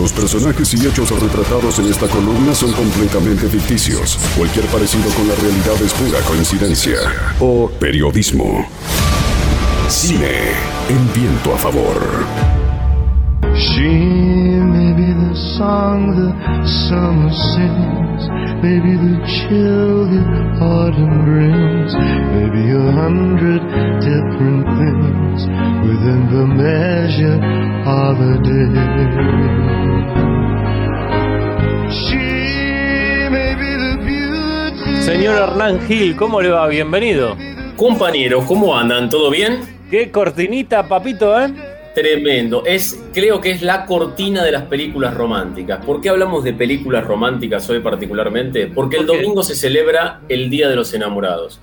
Los personajes y hechos retratados en esta columna son completamente ficticios. Cualquier parecido con la realidad es pura coincidencia o periodismo. Cine en viento a favor. She may be the song the summer sings, maybe the chill the autumn brings, maybe a hundred different things within the measure of a day. Señor Hernán Gil, ¿cómo le va? Bienvenido. Compañeros, ¿cómo andan? ¿Todo bien? Qué cortinita, papito, ¿eh? Tremendo. Es, creo que es la cortina de las películas románticas. ¿Por qué hablamos de películas románticas hoy particularmente? Porque el domingo se celebra el Día de los Enamorados.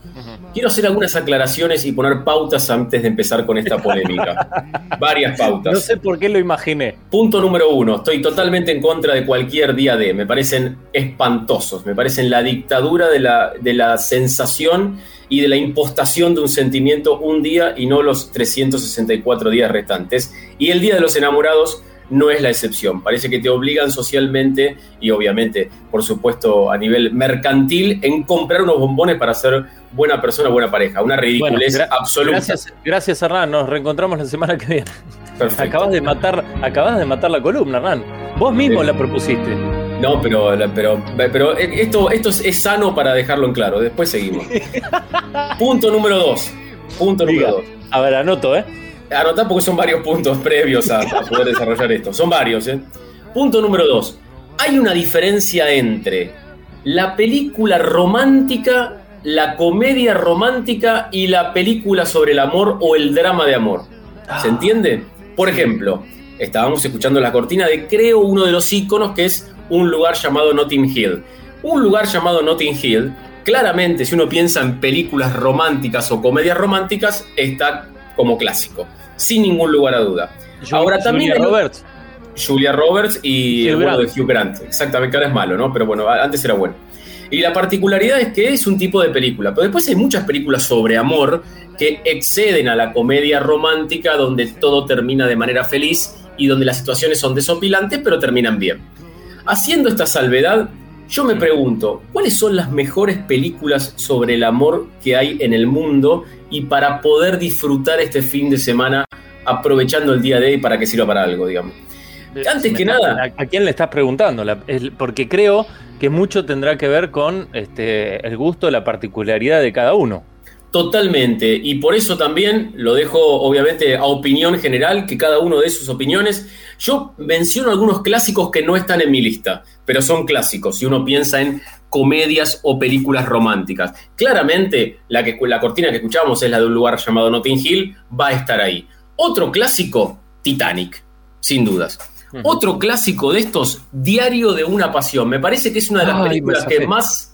Quiero hacer algunas aclaraciones y poner pautas antes de empezar con esta polémica. Varias pautas. No sé por qué lo imaginé. Punto número uno, estoy totalmente en contra de cualquier día de, me parecen espantosos, me parecen la dictadura de la, de la sensación y de la impostación de un sentimiento un día y no los 364 días restantes. Y el Día de los Enamorados no es la excepción, parece que te obligan socialmente y obviamente, por supuesto, a nivel mercantil, en comprar unos bombones para ser buena persona, buena pareja, una ridiculez gra- absoluta. Gracias, gracias, Hernán. Nos reencontramos la semana que viene. Perfecto. Acabas de matar, acabas de matar la columna, Hernán. Vos mismo Sí. la propusiste. No, pero, pero, pero esto, esto es, es sano para dejarlo en claro. Después seguimos. Punto número dos. Punto Diga. número dos. A ver, anoto, ¿eh? Anotá porque son varios puntos previos a, a poder desarrollar esto. Son varios, ¿eh? Punto número dos. Hay una diferencia entre la película romántica, la comedia romántica y la película sobre el amor o el drama de amor. ¿Se entiende? Por ejemplo, estábamos escuchando la cortina de creo uno de los iconos que es un lugar llamado Notting Hill. Un lugar llamado Notting Hill, claramente si uno piensa en películas románticas o comedias románticas, está como clásico, sin ningún lugar a duda. Ahora también Julia Roberts. Julia Roberts y Hugh el bueno de Grant. Hugh Grant. Exactamente, que ahora es malo, ¿no? Pero bueno, antes era bueno. Y la particularidad es que es un tipo de película, pero después hay muchas películas sobre amor que exceden a la comedia romántica donde todo termina de manera feliz y donde las situaciones son desopilantes pero terminan bien. Haciendo esta salvedad, yo me pregunto, ¿cuáles son las mejores películas sobre el amor que hay en el mundo y para poder disfrutar este fin de semana aprovechando el día de hoy para que sirva para algo, digamos? Antes que nada- ¿A, quién le estás preguntando? La- el- porque creo que mucho tendrá que ver con este, el gusto, la particularidad de cada uno. Totalmente, y por eso también lo dejo obviamente a opinión general, que cada uno dé sus opiniones. Yo menciono algunos clásicos que no están en mi lista, pero son clásicos si uno piensa en comedias o películas románticas. Claramente, la, que, la cortina que escuchamos es la de un lugar llamado Notting Hill, va a estar ahí. Otro clásico, Titanic, sin dudas. Otro clásico de estos, Diario de una Pasión. Me parece que es una de las Ay, películas que más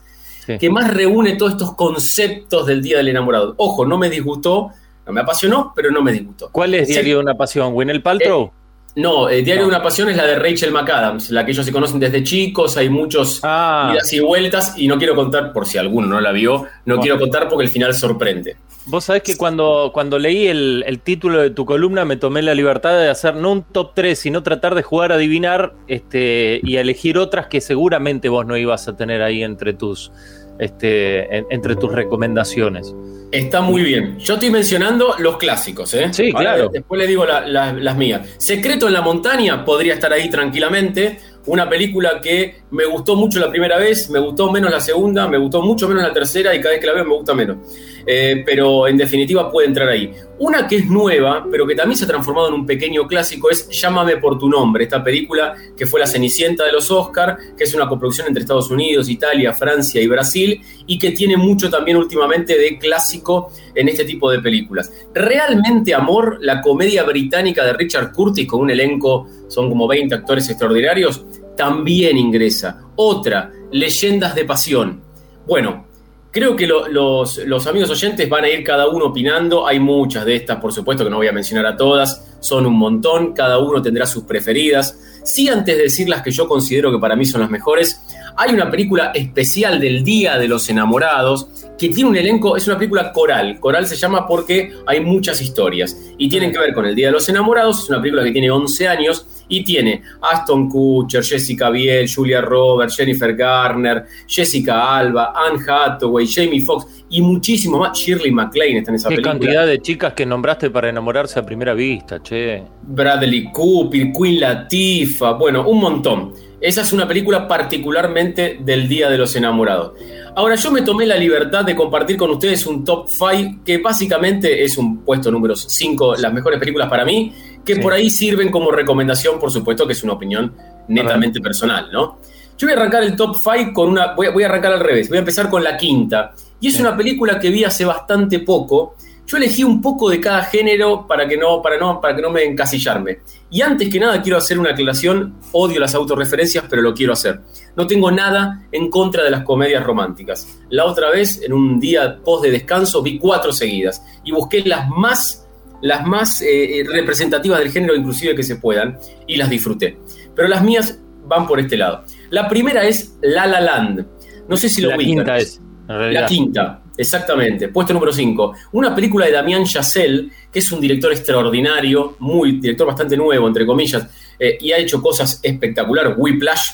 Sí. que más reúne todos estos conceptos del Día del Enamorado. Ojo, no me disgustó, no me apasionó, pero no me disgustó. ¿Cuál es. Diario de una Pasión? ¿Winel Paltrow? No, eh, Diario de una Pasión es la de Rachel McAdams, la que ellos se conocen desde chicos, hay muchos ah, idas y vueltas, y no quiero contar, por si alguno no la vio, no quiero contar porque el final sorprende. vos sabés que cuando, cuando leí el, el título de tu columna me tomé la libertad de hacer no un top 3, sino tratar de jugar a adivinar este, y elegir otras que seguramente vos no ibas a tener ahí entre tus, este, en- entre tus recomendaciones. Está muy bien. Yo estoy mencionando los clásicos, ¿eh? Sí, Ahora, claro. Después les digo la- la- las mías. Secreto en la montaña podría estar ahí tranquilamente. Una película que me gustó mucho la primera vez, me gustó menos la segunda, me gustó mucho menos la tercera y cada vez que la veo me gusta menos. Eh, pero en definitiva puede entrar ahí. Una que es nueva, pero que también se ha transformado en un pequeño clásico, es Llámame por tu nombre, esta película que fue la Cenicienta de los Oscar, que es una coproducción entre Estados Unidos, Italia, Francia y Brasil, y que tiene mucho también últimamente de clásico en este tipo de películas. Realmente Amor, la comedia británica de Richard Curtis con un elenco, son como 20 actores extraordinarios, también ingresa. Otra, Leyendas de Pasión. Bueno, Creo que lo- los, los amigos oyentes van a ir cada uno opinando. Hay muchas de estas, por supuesto, que no voy a mencionar a todas. Son un montón. Cada uno tendrá sus preferidas. Sí, antes de decir las que yo considero que para mí son las mejores, hay una película especial del Día de los Enamorados que tiene un elenco, es una película coral. Coral se llama porque hay muchas historias y tienen que ver con el Día de los Enamorados. Es una película que tiene 11 años y tiene Aston Kutcher, Jessica Biel, Julia Roberts, Jennifer Garner, Jessica Alba, Anne Hathaway, Jamie Foxx y muchísimo más. Shirley MacLaine está en esa Qué película. cantidad de chicas que nombraste para enamorarse a primera vista, che. Bradley Cooper, Queen Latifah, bueno, un montón. Esa es una película particularmente del Día de los Enamorados. Ahora, yo me tomé la libertad de compartir con ustedes un top 5 que básicamente es un puesto número 5, las mejores películas para mí, que Sí. por ahí sirven como recomendación, por supuesto, que es una opinión netamente personal, ¿no? Yo voy a arrancar el top 5 con una. Voy a, voy a arrancar al revés, voy a empezar con la quinta. Y es Sí. una película que vi hace bastante poco. Yo elegí un poco de cada género para que no, para no, para que no me encasillarme. Y antes que nada quiero hacer una aclaración. Odio las autorreferencias, pero lo quiero hacer. No tengo nada en contra de las comedias románticas. La otra vez, en un día post de descanso, vi cuatro seguidas y busqué las más, las más eh, representativas del género, inclusive que se puedan, y las disfruté. Pero las mías van por este lado. La primera es La La Land. No sé si lo la ubican. quinta es. La quinta, exactamente. Puesto número 5. Una película de Damián Chazelle, que es un director extraordinario, muy director bastante nuevo, entre comillas, eh, y ha hecho cosas espectaculares. Whiplash,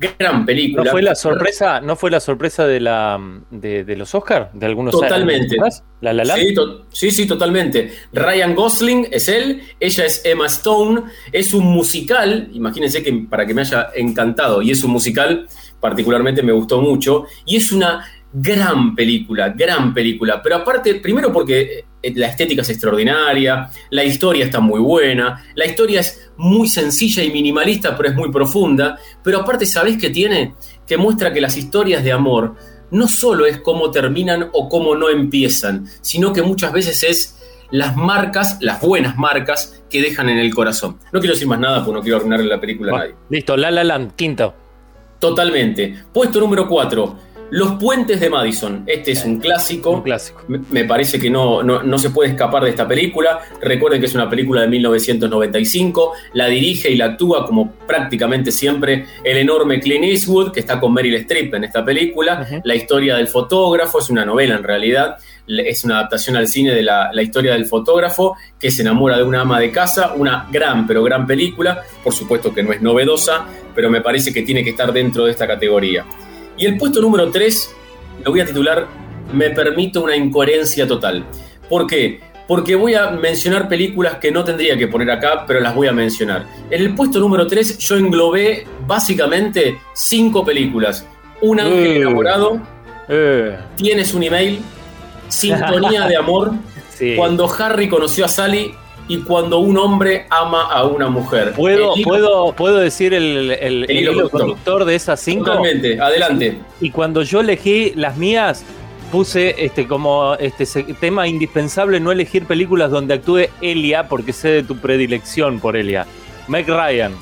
gran película. ¿No fue la sorpresa, no fue la sorpresa de la de, de los Oscars de algunos Totalmente. años atrás? La La Land? Sí, to- sí, sí, totalmente. Ryan Gosling es él, ella es Emma Stone, es un musical, imagínense que para que me haya encantado, y es un musical, particularmente me gustó mucho, y es una gran película, gran película, pero aparte, primero porque eh, la estética es extraordinaria, la historia está muy buena, la historia es muy sencilla y minimalista, pero es muy profunda, pero aparte, ¿sabés qué tiene? Que muestra que las historias de amor no solo es cómo terminan o cómo no empiezan, sino que muchas veces es las marcas, las buenas marcas que dejan en el corazón. No quiero decir más nada porque no quiero arruinarle la película a nadie. listo, La La Land, quinto. Totalmente. Puesto número 4. Los puentes de Madison. Este es un clásico. Un clásico. Me- parece que no, no, no se puede escapar de esta película. Recuerden que es una película de 1995. La dirige y la actúa, como prácticamente siempre, el enorme Clint Eastwood, que está con Meryl Streep en esta película. La historia del fotógrafo es una novela en realidad. Es una adaptación al cine de la, la historia del fotógrafo que se enamora de una ama de casa. Una gran, pero gran película. Por supuesto que no es novedosa, pero me parece que tiene que estar dentro de esta categoría. Y el puesto número 3 lo voy a titular Me permito una incoherencia total. ¿Por qué? Porque voy a mencionar películas que no tendría que poner acá, pero las voy a mencionar. En el puesto número 3 yo englobé básicamente cinco películas. Un ángel Mm. enamorado, Eh, Tienes un email, Sintonía de amor, sí. Cuando Harry conoció a Sally y cuando un hombre ama a una mujer. ¿Puedo, hilo- ¿puedo, ¿Puedo decir el, el- el hilo hilo conductor. conductor de esas cinco? Totalmente, adelante. Y cuando yo elegí las mías, puse este como este tema indispensable no elegir películas donde actúe Elia, porque sé de tu predilección por Elia. Meg Ryan.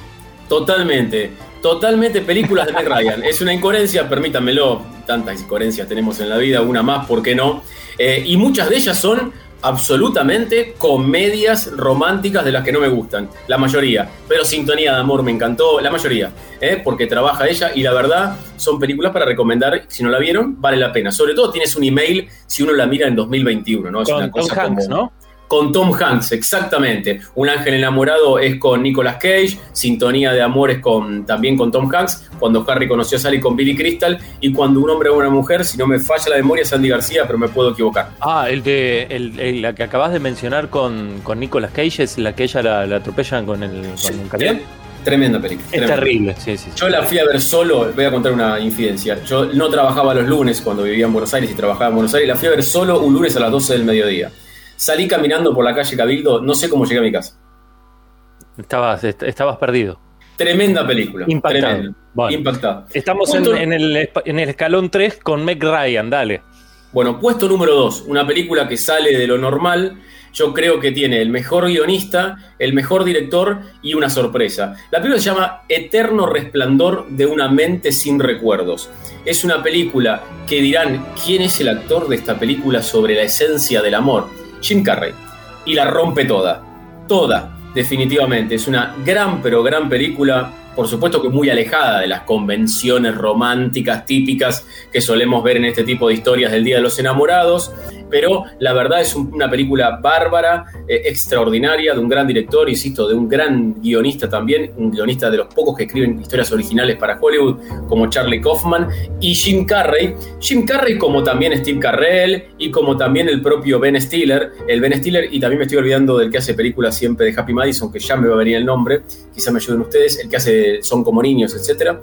Totalmente, totalmente películas de Meg Ryan. Es una incoherencia, permítanmelo, tantas incoherencias tenemos en la vida, una más, ¿por qué no? Eh, y muchas de ellas son absolutamente comedias románticas de las que no me gustan, la mayoría. Pero Sintonía de Amor me encantó, la mayoría, ¿eh? porque trabaja ella y la verdad son películas para recomendar, si no la vieron, vale la pena. Sobre todo tienes un email si uno la mira en 2021, ¿no? Es Con una Tom cosa Hanks, como- ¿no? Con Tom Hanks, exactamente. Un ángel enamorado es con Nicolas Cage, Sintonía de amor es con, también con Tom Hanks, cuando Harry conoció a Sally con Billy Crystal, y cuando un hombre o una mujer, si no me falla la memoria, es Sandy García, pero me puedo equivocar. Ah, el de el, el- la que acabas de mencionar con, con Nicolas Cage es la que ella la, la atropellan con el con un camión. Tre- Tremenda película. Es tremenda. terrible, sí, sí. sí. Yo la fui a ver solo, voy a contar una infidencia. Yo no trabajaba los lunes cuando vivía en Buenos Aires y trabajaba en Buenos Aires, la fui a ver solo un lunes a las 12 del mediodía. Salí caminando por la calle Cabildo, no sé cómo llegué a mi casa. Estabas, est- estabas perdido. Tremenda película. Impactado. Tremenda. Bueno. Impactado. Estamos en, Punto- en el, espa- en el escalón 3 con Meg Ryan, dale. Bueno, puesto número 2, una película que sale de lo normal. Yo creo que tiene el mejor guionista, el mejor director y una sorpresa. La película se llama Eterno Resplandor de una mente sin recuerdos. Es una película que dirán, ¿quién es el actor de esta película sobre la esencia del amor? Jim Carrey. Y la rompe toda. Toda, definitivamente. Es una gran, pero gran película. por supuesto que muy alejada de las convenciones románticas típicas que solemos ver en este tipo de historias del Día de los Enamorados, pero la verdad es una película bárbara, eh, extraordinaria, de un gran director, insisto, de un gran guionista también, un guionista de los pocos que escriben historias originales para Hollywood, como Charlie Kaufman, y Jim Carrey. Jim Carrey como también Steve Carrell y como también el propio Ben Stiller, el Ben Stiller, y también me estoy olvidando del que hace películas siempre de Happy Madison, que ya me va a venir el nombre, quizá me ayuden ustedes, el que hace Son como niños, etc.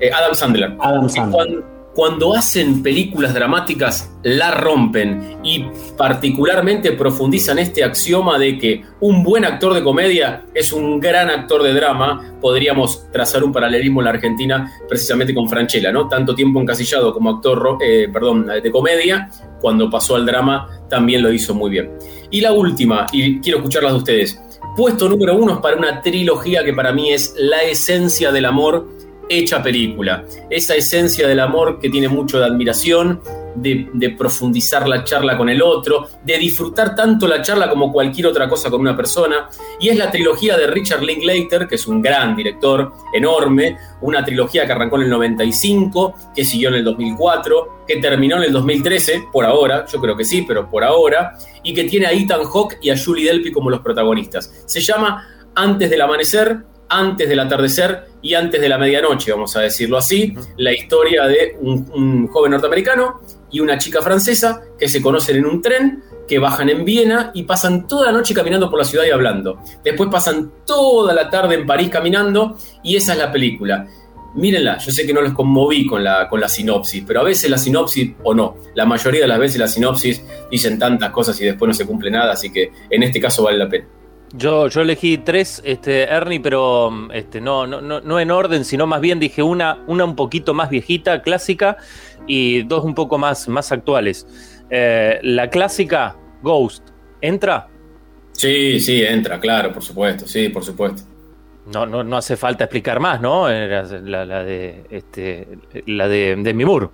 Eh, Adam Sandler. Adam Sandler cuando hacen películas dramáticas la rompen y particularmente profundizan este axioma de que un buen actor de comedia es un gran actor de drama, podríamos trazar un paralelismo en la Argentina precisamente con Franchella, ¿no? Tanto tiempo encasillado como actor, eh, perdón, de comedia, cuando pasó al drama también lo hizo muy bien. Y la última, y quiero escucharlas de ustedes, puesto número uno es para una trilogía que para mí es la esencia del amor hecha película. Esa esencia del amor que tiene mucho de admiración, de, profundizar la charla con el otro, de disfrutar tanto la charla como cualquier otra cosa con una persona. Y es la trilogía de Richard Linklater, que es un gran director, enorme, una trilogía que arrancó en el 95, que siguió en el 2004, que terminó en el 2013, por ahora, yo creo que sí, pero por ahora, y que tiene a Ethan Hawke y a Julie Delpy como los protagonistas. Se llama Antes del Amanecer, antes del atardecer y antes de la medianoche, vamos a decirlo así, la historia de un, joven norteamericano y una chica francesa que se conocen en un tren, que bajan en Viena y pasan toda la noche caminando por la ciudad y hablando. Después pasan toda la tarde en París caminando y esa es la película. Mírenla, yo sé que no los conmoví con la, con la sinopsis, pero a veces la sinopsis, o no, la mayoría de las veces la sinopsis dicen tantas cosas y después no se cumple nada, así que en este caso vale la pena. Yo, yo elegí tres, este, Ernie, pero este, no, no, no, en orden, sino más bien dije una, una un poquito más viejita, clásica, y dos un poco más, más actuales. Eh, la clásica, Ghost, ¿entra? Sí, sí, entra, claro, por supuesto, sí, por supuesto. No, no, no hace falta explicar más, ¿no? Era la, de, este, la de, de Mimur.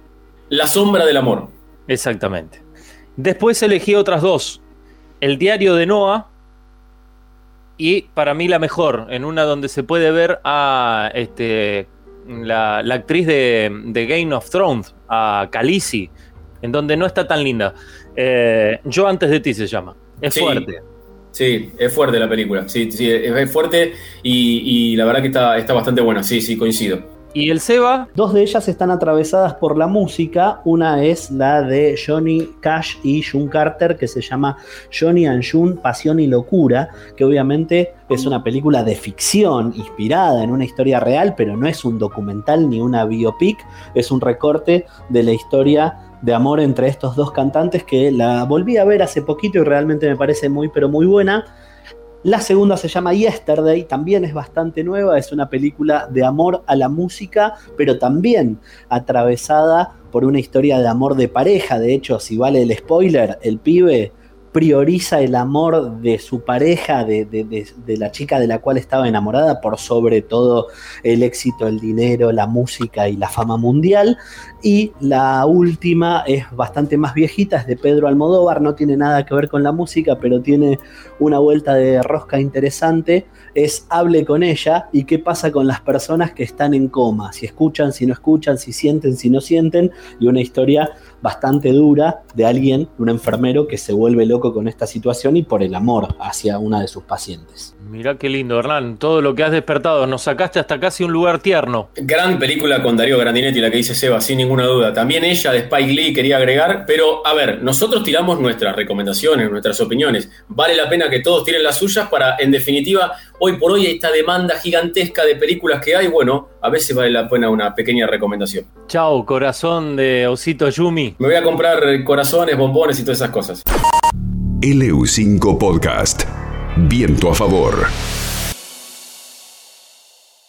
La sombra del amor. Exactamente. Después elegí otras dos. El diario de Noah y para mí la mejor, en una donde se puede ver a este, la, actriz de, Game of Thrones, a Khaleesi, en donde no está tan linda. Eh, Yo antes de ti se llama. Es fuerte. Sí, es fuerte la película. Sí, sí, es fuerte y, la verdad que está, está bastante buena. Sí, sí, coincido. ¿Y el Seba? Dos de ellas están atravesadas por la música. Una es la de Johnny Cash y June Carter, que se llama Johnny and June, Pasión y Locura, que obviamente es una película de ficción inspirada en una historia real, pero no es un documental ni una biopic, es un recorte de la historia de amor entre estos dos cantantes que la volví a ver hace poquito y realmente me parece muy, pero muy buena. La segunda se llama Yesterday, también es bastante nueva, es una película de amor a la música, pero también atravesada por una historia de amor de pareja. De hecho, si vale el spoiler, el pibe prioriza el amor de su pareja, de, la chica de la cual estaba enamorada, por sobre todo el éxito, el dinero, la música y la fama mundial. Y la última es bastante más viejita, es de Pedro Almodóvar, no tiene nada que ver con la música, pero tiene una vuelta de rosca interesante. Es Hable con ella y qué pasa con las personas que están en coma, si escuchan, si no escuchan, si sienten, si no sienten, y una historia bastante dura de alguien, un enfermero que se vuelve loco con esta situación y por el amor hacia una de sus pacientes. Mirá qué lindo, Hernán, todo lo que has despertado, nos sacaste hasta casi un lugar tierno. Gran película con Darío Grandinetti, la que dice Seba, sin ninguna duda. También ella de Spike Lee quería agregar, pero a ver, nosotros tiramos nuestras recomendaciones, nuestras opiniones. Vale la pena que todos tiren las suyas para, en definitiva, hoy por hoy esta demanda gigantesca de películas que hay, bueno, a veces vale la pena una pequeña recomendación. Chao, corazón de Osito Yumi. Me voy a comprar corazones, bombones y todas esas cosas. LU5 Podcast. Viento a favor.